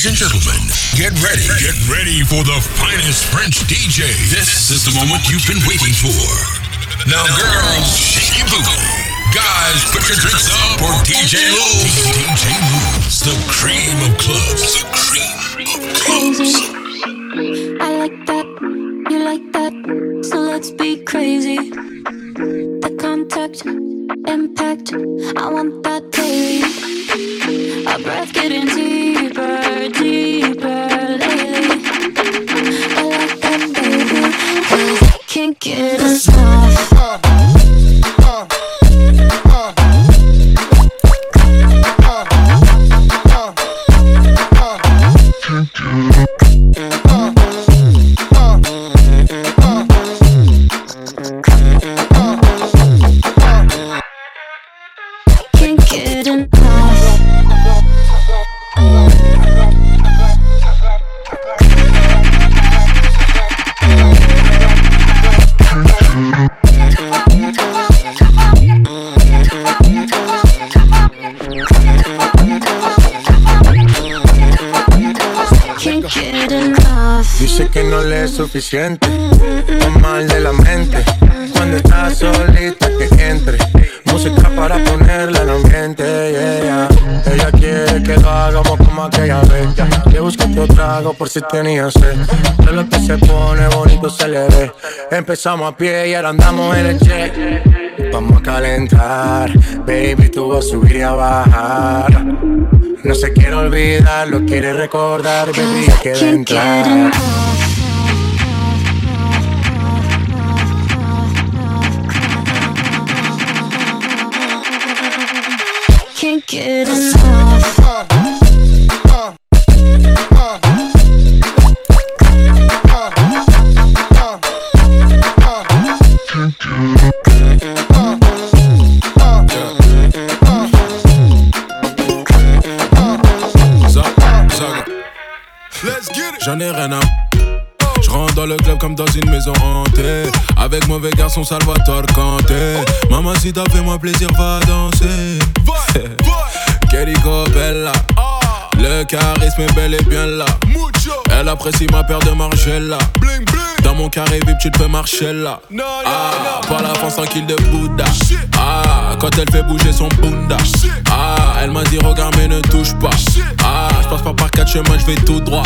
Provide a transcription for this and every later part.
Ladies and gentlemen, get ready. Get ready for the finest French DJ. This is the moment you've been waiting for. Now, girls, shake your booty. Guys, put your drinks up for DJ Lou. DJ Lou's the cream of clubs. The cream of clubs. I like that, you like that, so let's be crazy. The contact, impact, I want that daily. Our breath getting deeper, deeper lately. I like that, baby. I can't get enough. Suficiente, o mal de la mente. Cuando está solita que entre, música para ponerla en ambiente. yeah, yeah. Ella quiere que lo hagamos como aquella vez. ya. Que busque otro trago por si tenía sed. Todo lo que se pone bonito se le ve. Empezamos a pie y ahora andamos en el jet. Vamos a calentar, baby, tú vas a subir y a bajar. No se quiere olvidar, lo quiere recordar, baby, ya get entrar. J'en ai rien à. Je rentre dans le club comme dans une maison hantée. Avec mauvais garçon Salvatore Kanté. Maman, si t'as fait moi plaisir, va danser. Bella. Le charisme est bel et bien là. Elle apprécie ma paire de Margiela. Dans mon carré VIP, tu te peux marcher là. Ah, par la France tranquille de Bouddha. Ah, quand elle fait bouger son bunda. Ah, elle m'a dit regarde mais ne touche pas. Ah, je passe pas par quatre chemins, je vais tout droit.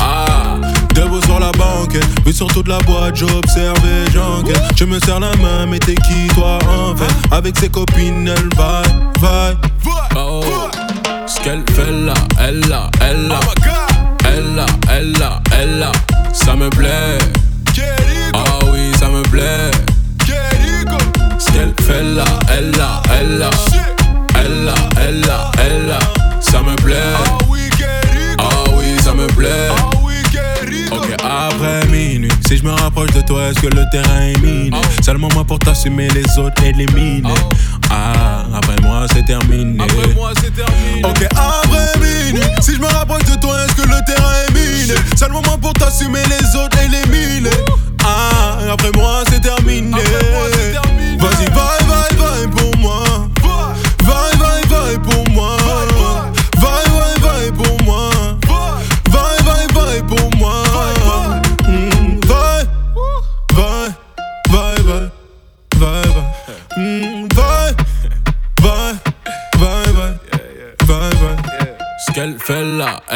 Ah, debout sur la banque, vu sur toute la boîte, j'observe et j'enquête. Je me serre la main, mais t'es qui toi en fait? Avec ses copines, elle va, va. Oh, ce qu'elle fait là, elle là, elle là. Elle là, elle là, elle là. Ça me plaît. Ah oui, ça me plaît. Ce qu'elle fait là, elle là, elle là. Elle là, elle là, elle là. Ça me plaît. Ah oui, ça me plaît. Ok, après minuit, si je me rapproche de toi, est-ce que le terrain est miné? Seulement moi pour t'assumer, les autres éliminés. Ah, après moi, c'est terminé. Ok, après minuit, si je me rapproche de toi, est-ce que le terrain est miné? Seulement moi pour t'assumer, les autres éliminés. Ah, après moi, c'est terminé.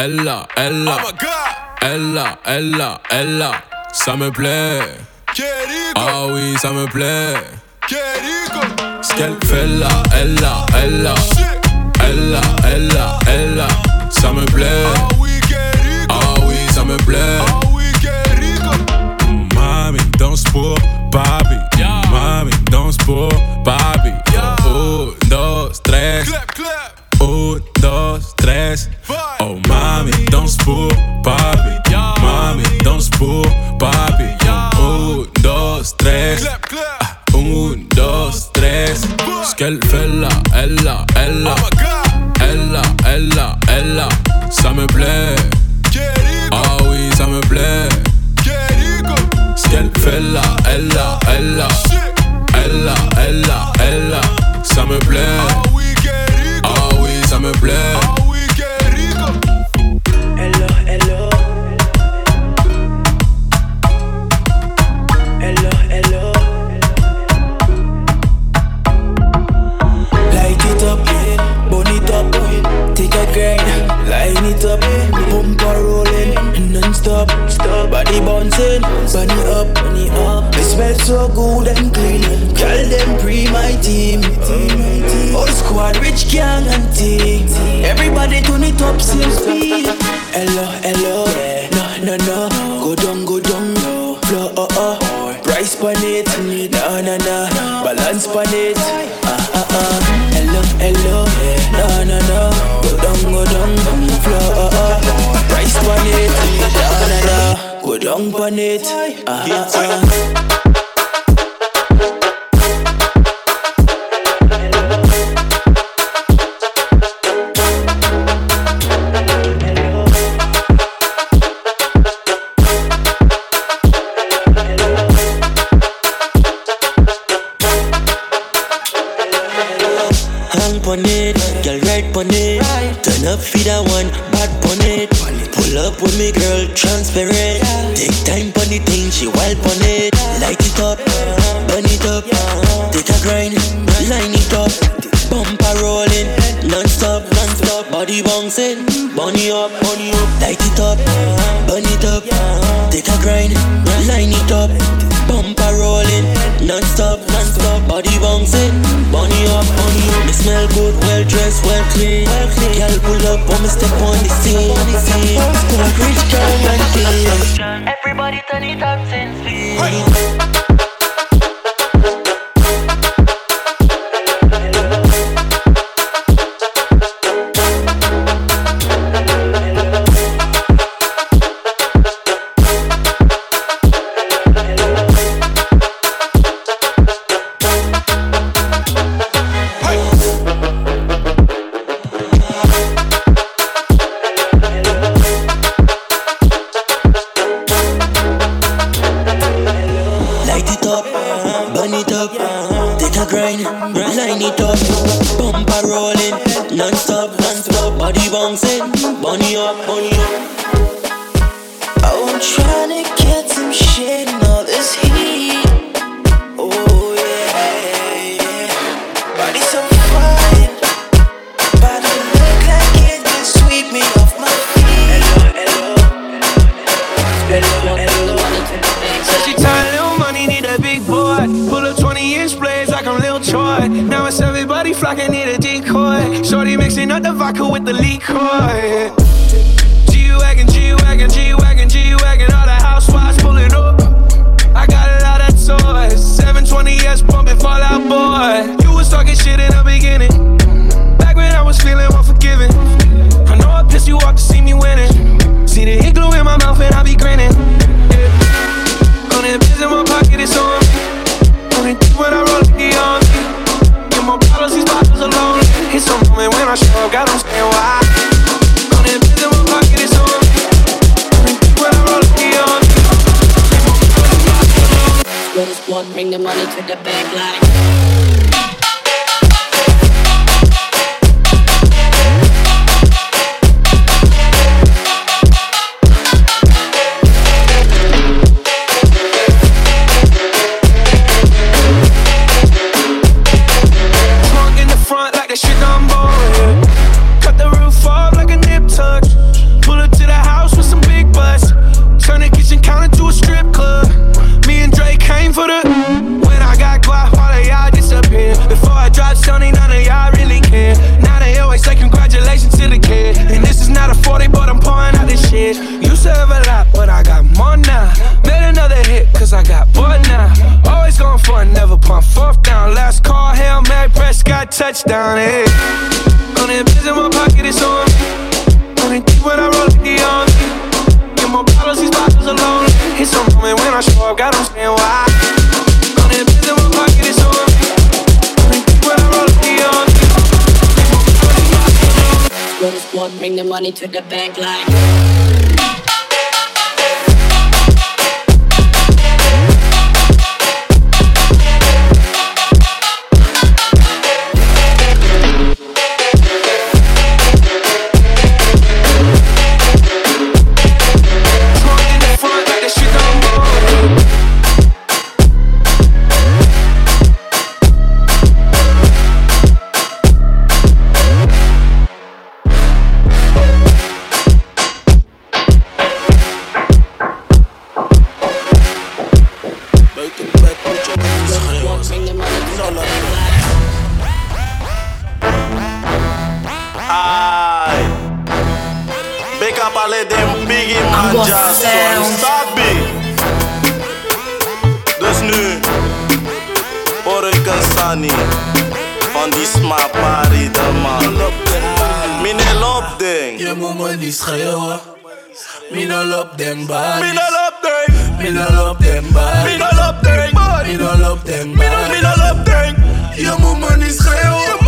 Elle là, elle là. Elle là, elle là, elle là. Ça me plaît. Ah oui, ça me plaît. Ce qu'elle fait là, elle là, elle là. Elle là, elle là, elle là. Ça me plaît. Ah oui, ça me plaît. Mami, danse pour papi. Mami, danse pour papi. Un, dos, tres. Un, dos, tres. Mami, danse pour papi. Mami, danse pour papi. Un, dos, tres. Un, dos, tres. Ce qu'elle fait là, elle là, elle là. Elle là, elle là, elle là. Ça me plaît. Ah oui, ça me plaît. Ce qu'elle fait là, elle là, elle là. Elle là, elle là, elle là. Ça me plaît. Ah oui, ça me plaît. mountain. Burn it up, burn it up. They smell so good and clean. Call them pre my team. All squad, rich gang and team. Everybody turn it up, seems it. Uh-huh. me to the bank like Sani. Van die smaak parida man Mine lop ding. Je moet me niet schreeuwen. Hoor Mine lop ding body Mine lop ding. Mine lop ding body Mine lop ding body Mine lop ding body Mine lop ding. Je moet me niet schreeuwen.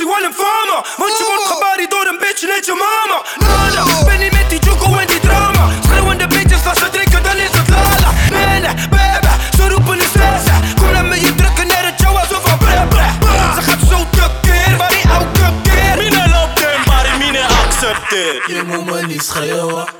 she want him farmer Want you want kabari door and bitch and your mama Nada Benny met die Joko en die drama Schreeuwen de bitches als ze drinken dan is het lala Mene, baby, ze roepen is reza Kom laat me je drukken naar het jou alsof van bre bre Ze gaat zo tekeer, maar die oude keer Mine loopt hem, maar mine accepteert Je moet me niet schreeuwen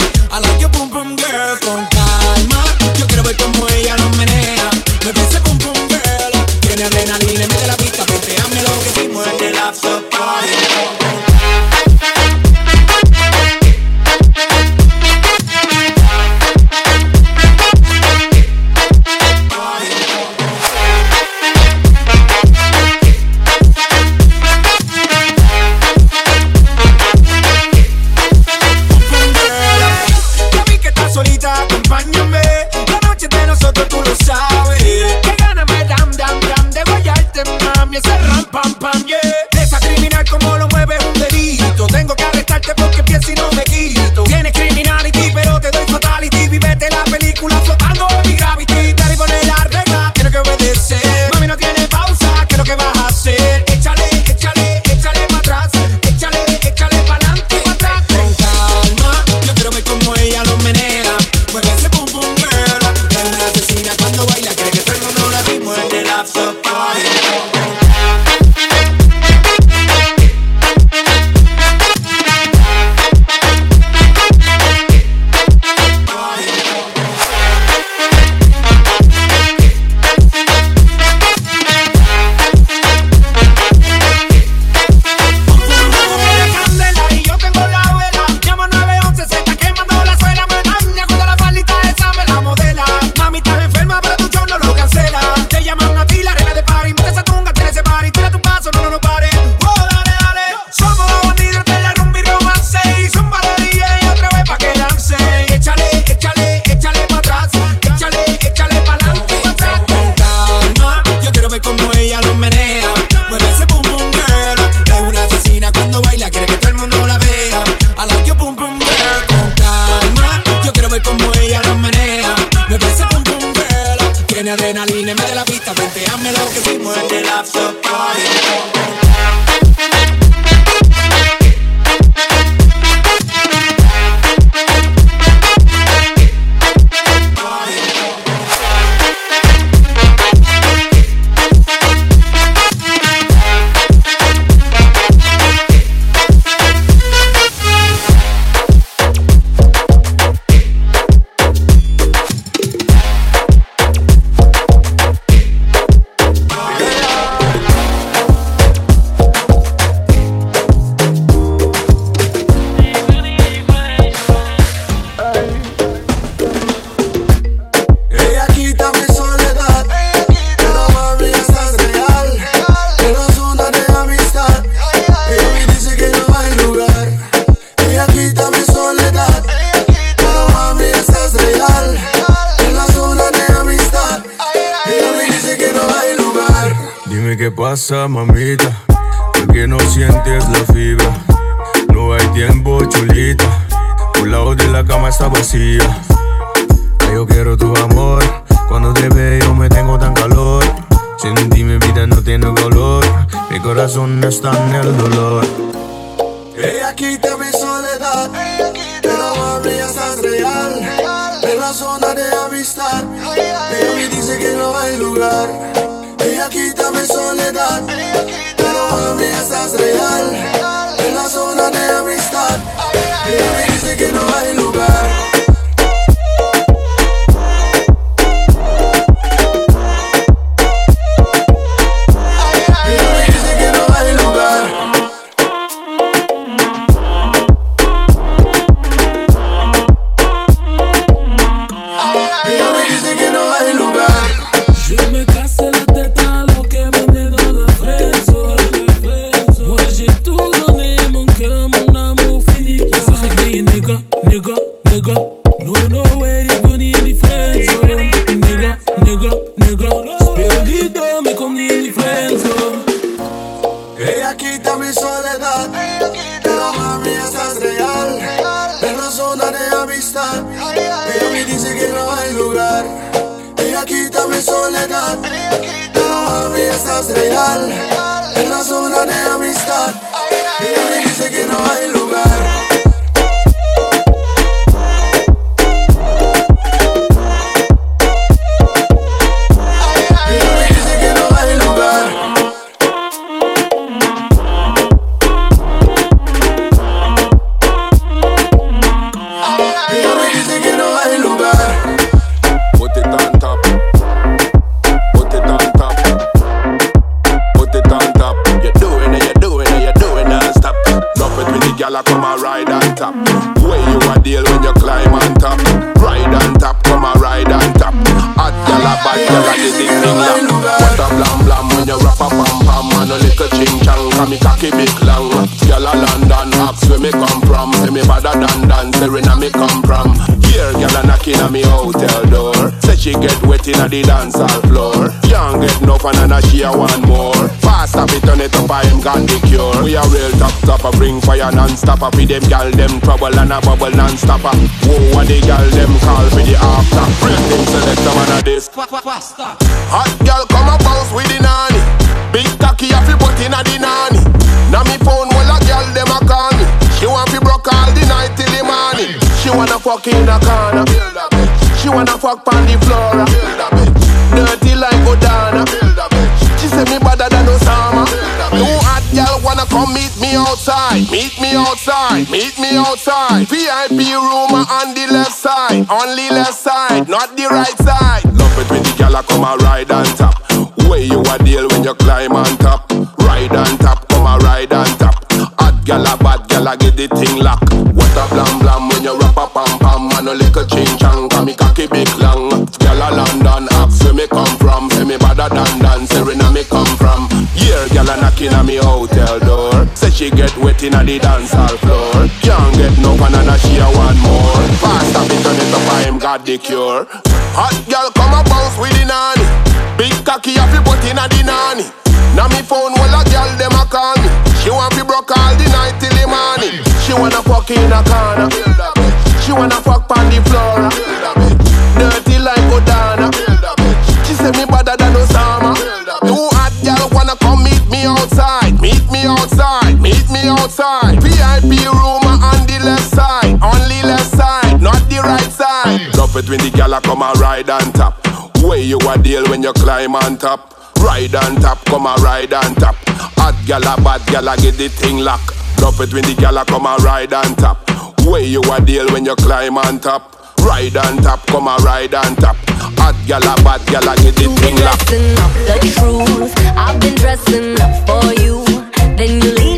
summer broke all the night till the morning. She wanna fuck in the corner. She wanna fuck on the floor. Dirty like Odana. She say me better than Osama. Two hot gal wanna come meet me outside. Meet me outside. Meet me outside. VIP room on the left side. Only left side, not the right side. Love it when the a come a ride on top. Way you a deal when you climb on top. Ride on top, come a ride on top. Gal a bad gal a get the thing lock. What a blam blam when you rap a pam pam and a little ching chang. Cause me cocky big long. Gal a London, ask where me come from. Say me better than dance, say where me come from. Here gal a knocking on me hotel door. Say she get wet inna the dance hall floor. Can't get no one and a she a want more. Fast up it turn it up, I him got the cure. Hot gal come a bounce with the nanny. Big cocky a fi put inna the nanny. Now me phone well a gal dem a call me. She want in a corner. She wanna fuck on the floor. Dirty like Odana. She say me better than Osama. Two hot gal wanna come meet me outside. Meet me outside. Meet me outside. VIP room on the left side. Only left side, not the right side. Love it when the gal come a ride on top. Way you a deal when you climb on top. Ride on top, come a ride on top. Hot gal bad gal get the thing lock. Love it when the gal a come a ride on top. Way you a deal when you climb on top. Ride on top, come a ride on top. Hot gal a bad gal a get thing lock. Dressing up the truth. I've been dressing up for you. Then you leave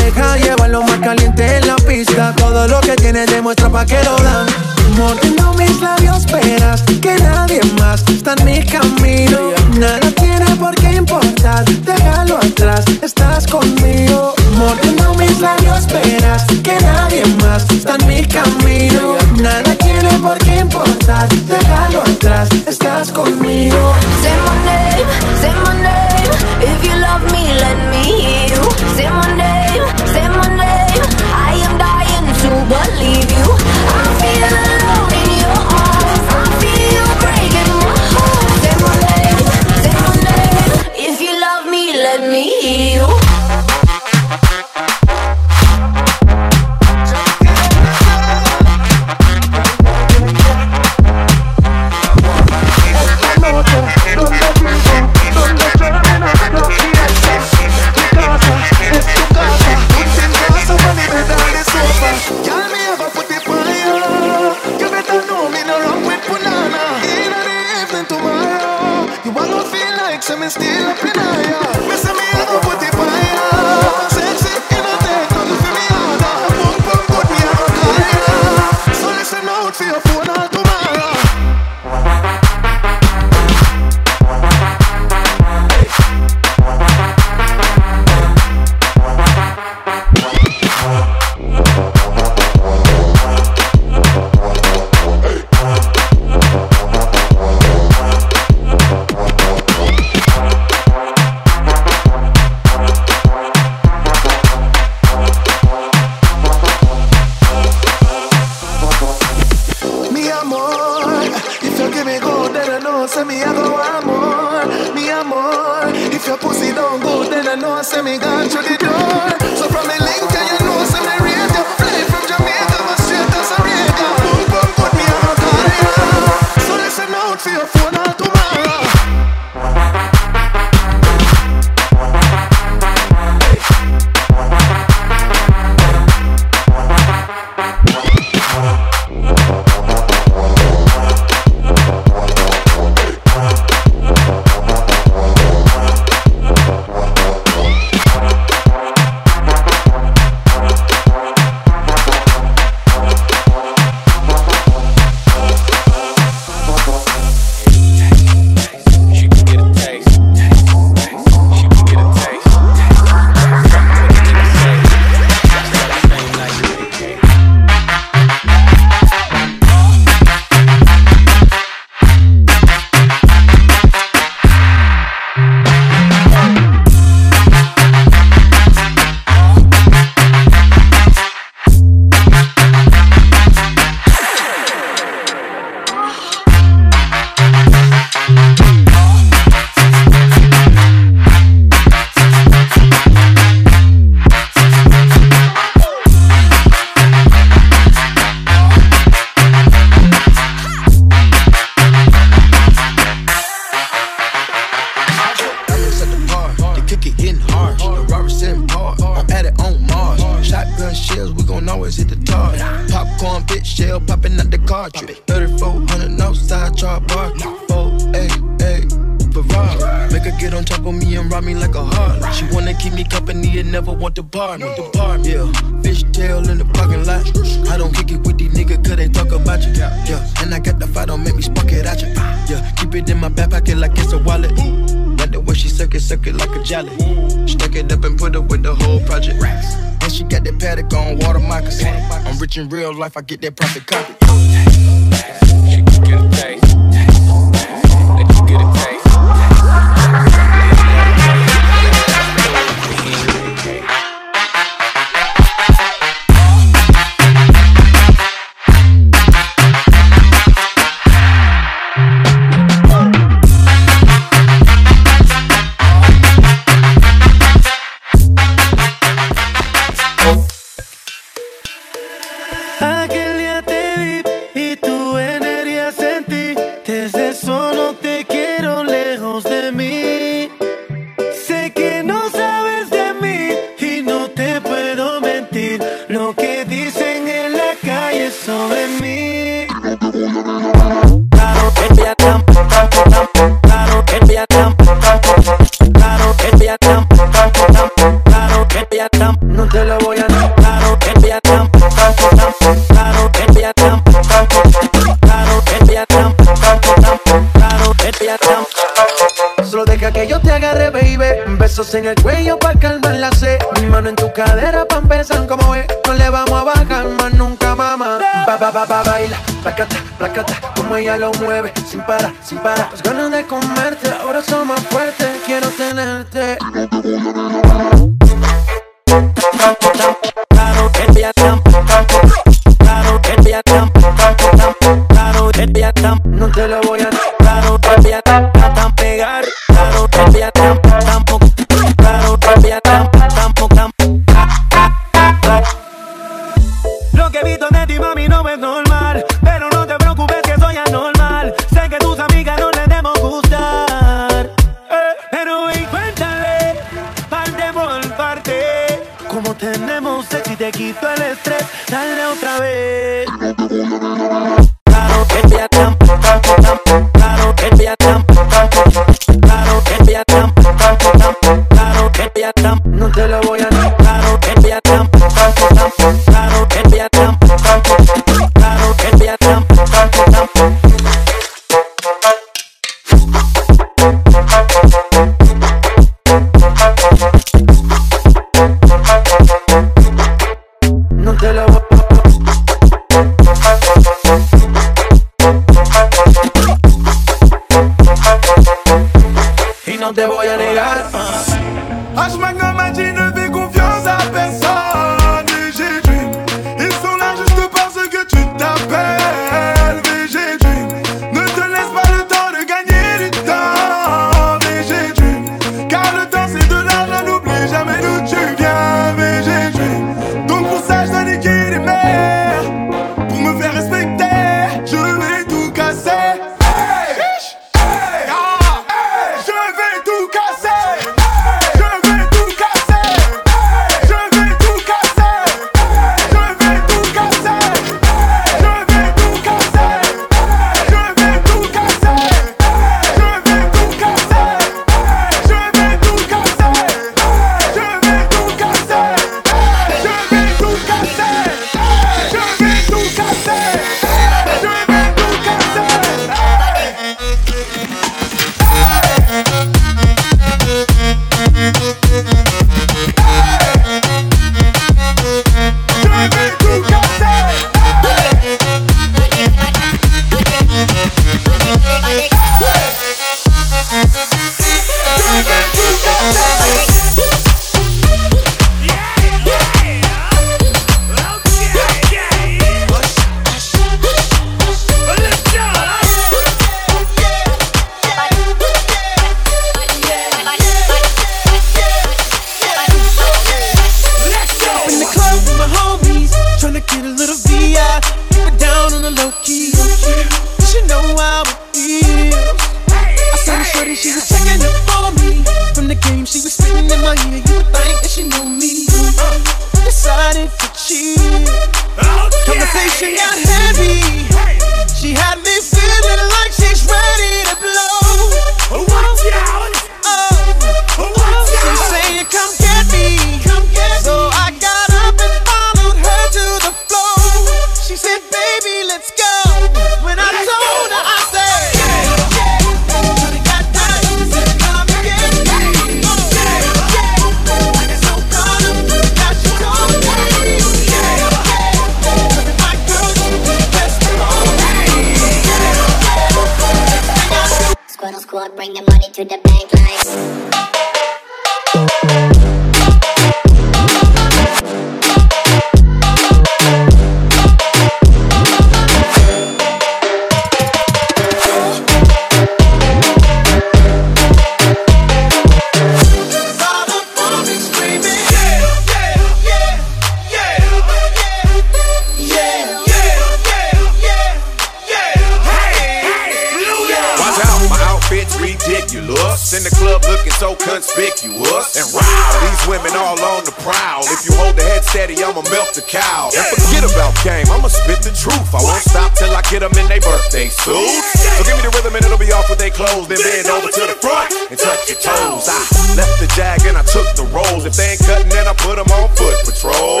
the cow. And forget about game, I'ma spit the truth. I won't stop till I get them in their birthday suits. So give me the rhythm and it'll be off with their clothes. Then bend over to the front and touch your toes. I left the jag and I took the rolls. If they ain't cutting, then I put them on foot patrol.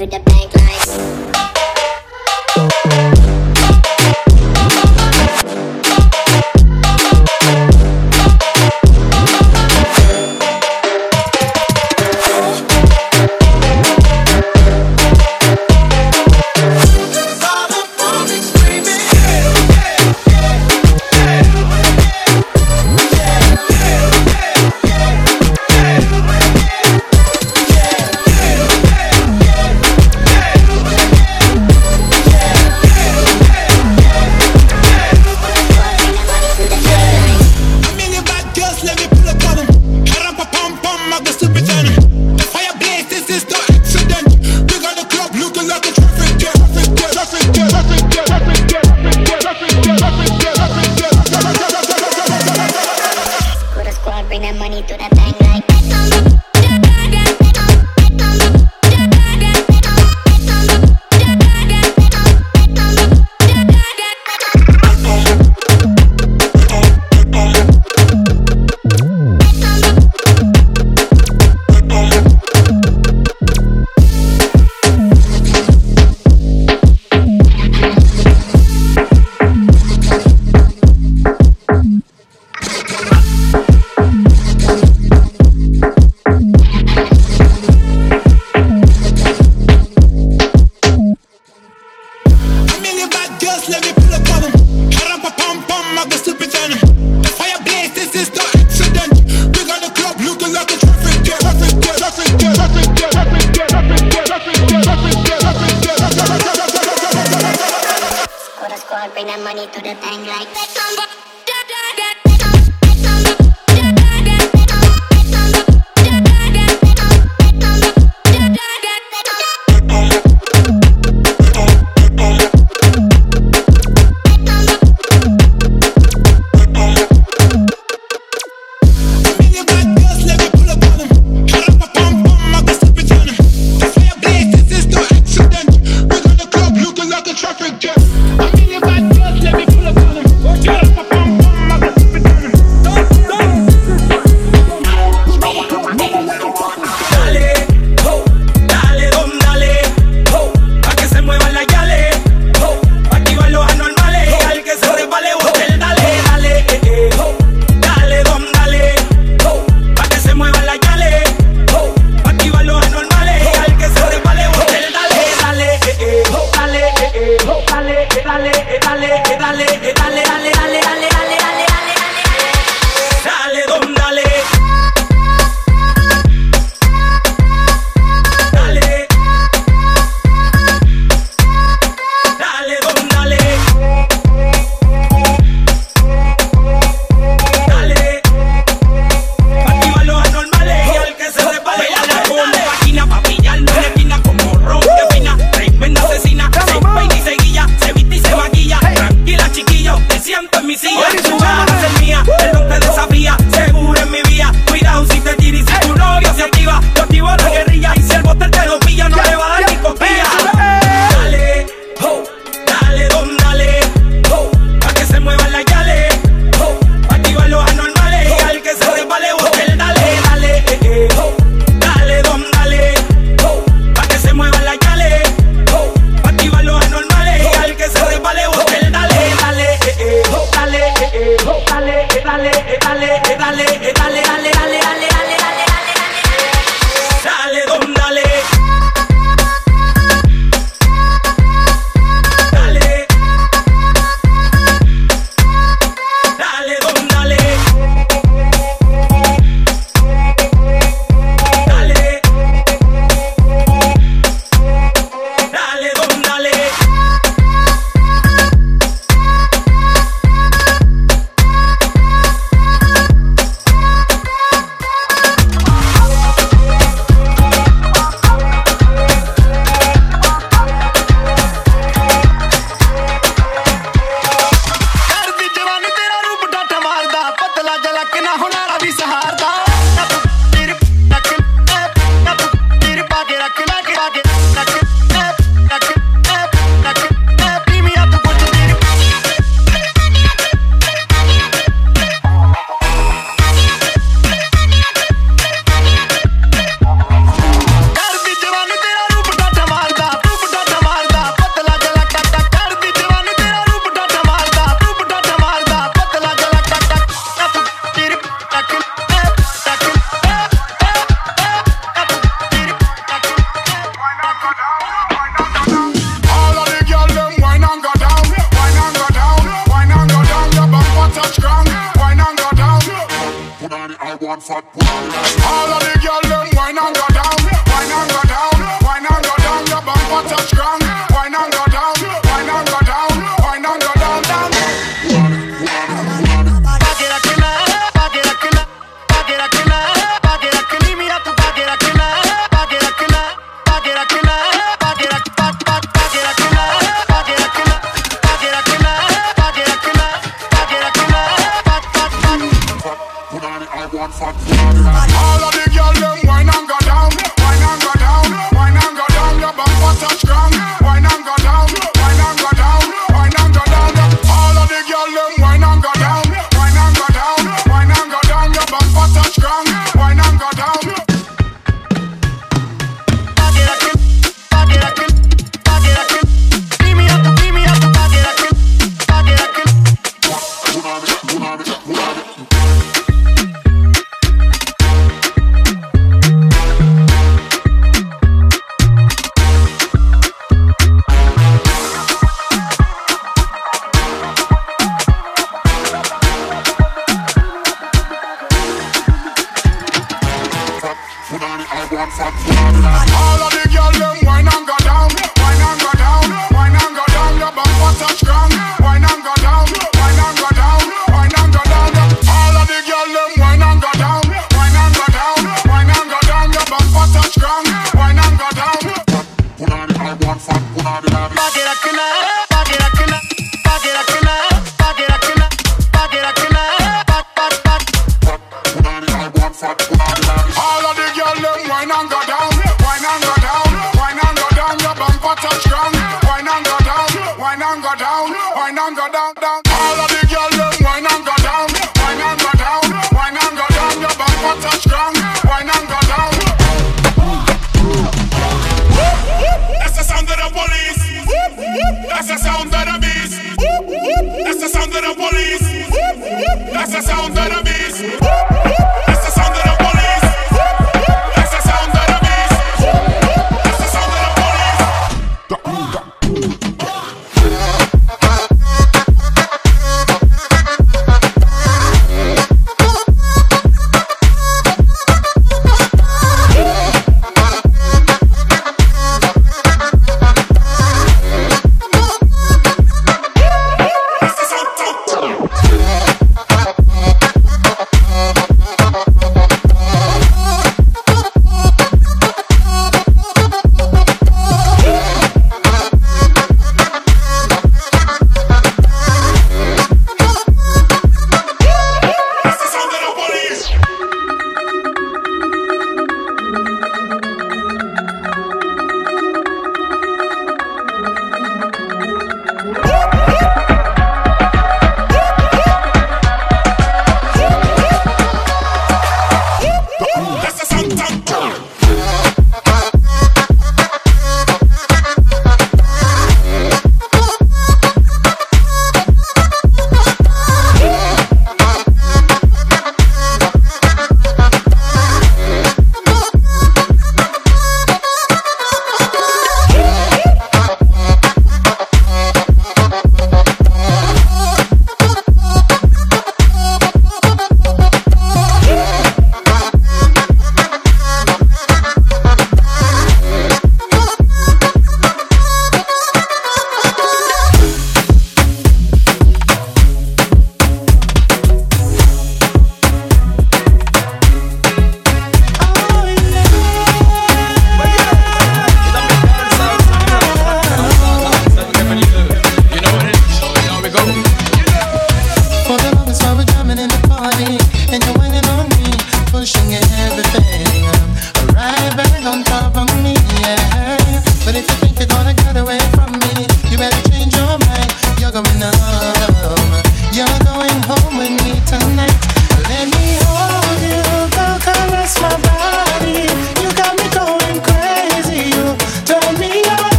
to the bank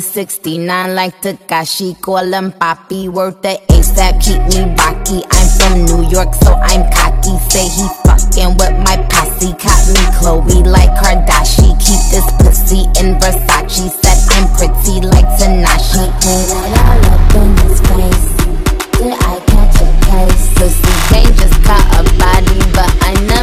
69 like Takashi, call him Papi. Worth the ASAP, keep me rocky. I'm from New York, so I'm cocky. Say he fucking with my posse. Caught me Chloe like Kardashian. Keep this pussy in Versace. Said I'm pretty like Tanashi. Put it all up in his face. Did I catch a case? Pussy just caught a body, but I know.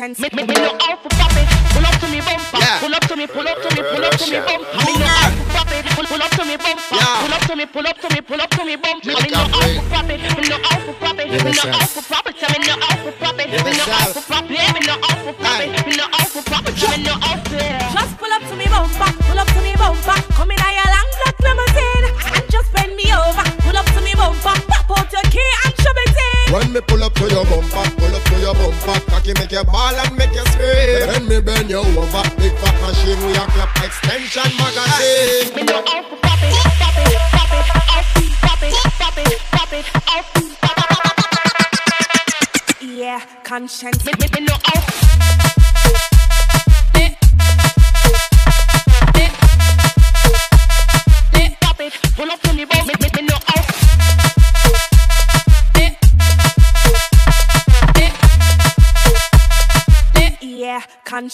chance.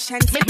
patience.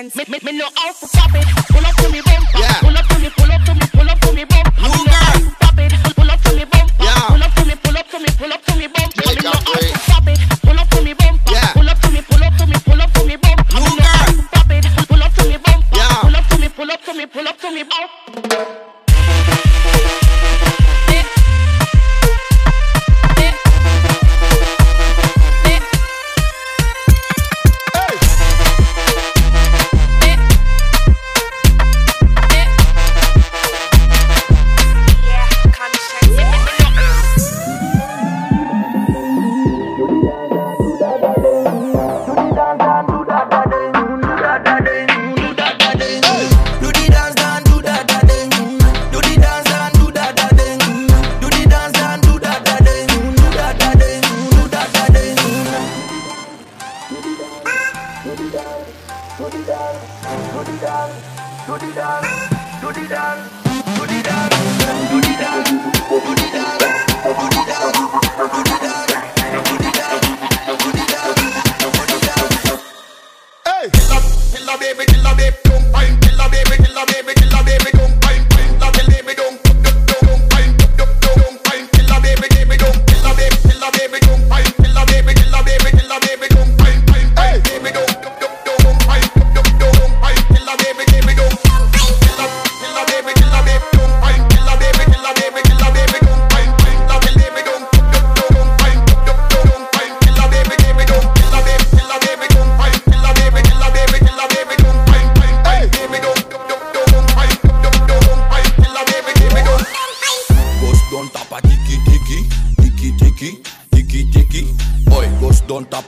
intense.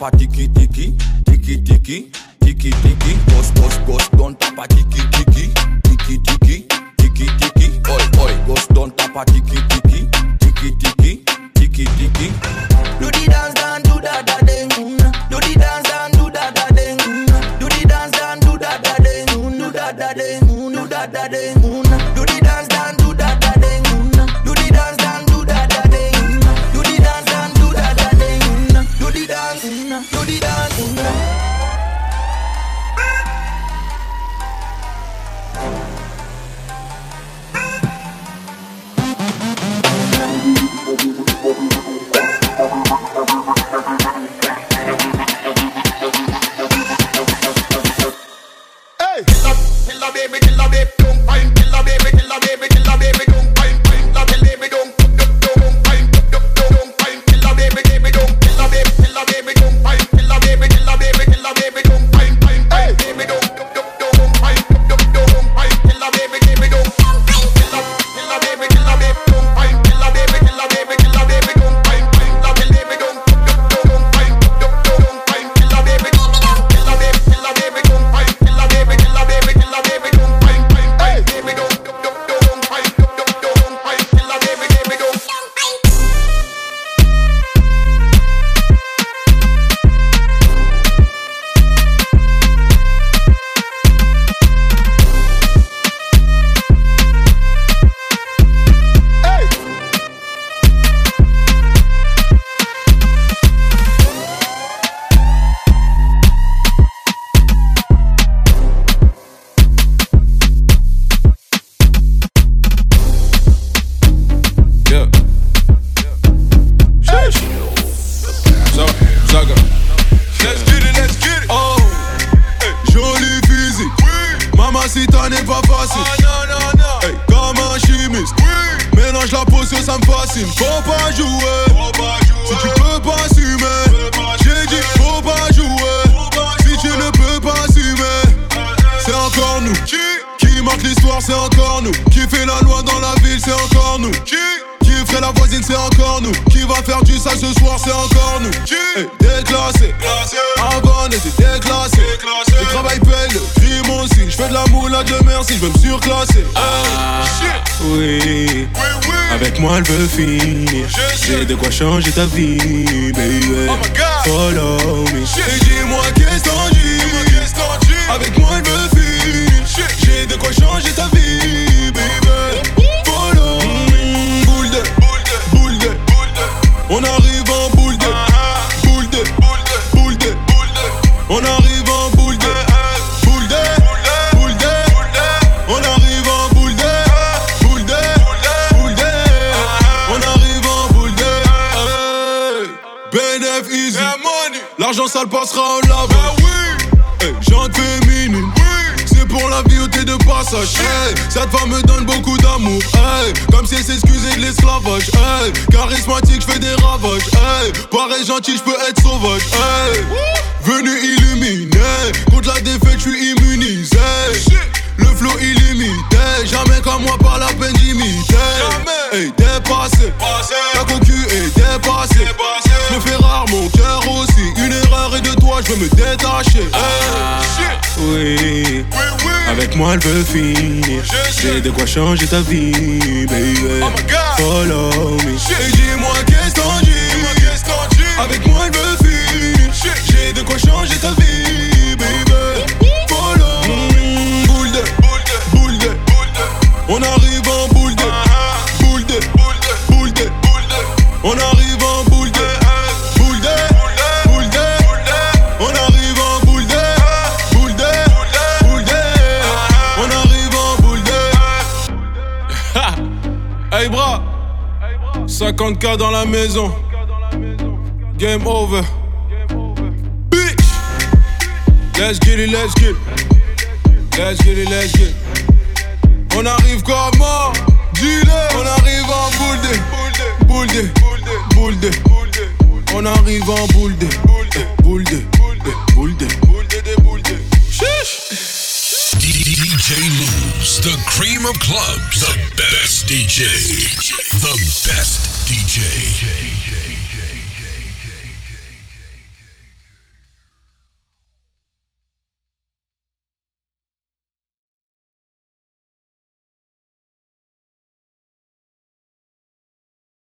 tapa tiki tiki, tiki tiki, tiki tiki, bust bust bust, don't tapa tiki. change ta vie Hey, charismatique, je fais des ravages. Hey, pareil gentil, je peux être sauvage. Hey, venu illuminé. Contre la défaite, je suis immunisé. Le flow illimité. Jamais comme moi, par la peine d'imiter. Hey, dépassé. Ta cocu est dépassé. Je me fais rare, mon cœur aussi. Une erreur et de toi, je veux me détacher. Hey. Oui, avec moi elle veut finir. J'ai de quoi changer ta vie, baby. Follow me. Dis-moi qu'est-ce t'en dis. Avec moi elle veut finir. J'ai de quoi changer ta vie, baby. Follow me. Boule de, boule de, boule de. On arrive en boule de, boule de, boule de, boule de. On arrive 50k dans la maison. Game over. Bitch. Let's get it, let's get it. Let's get let's get. On arrive comment Dis-le. On arrive en boule de. Boule de. Boule de. On arrive en Boule de. Boule de. Boule de. Boule de DJ Luz, the cream of clubs, the best DJ, the best DJ.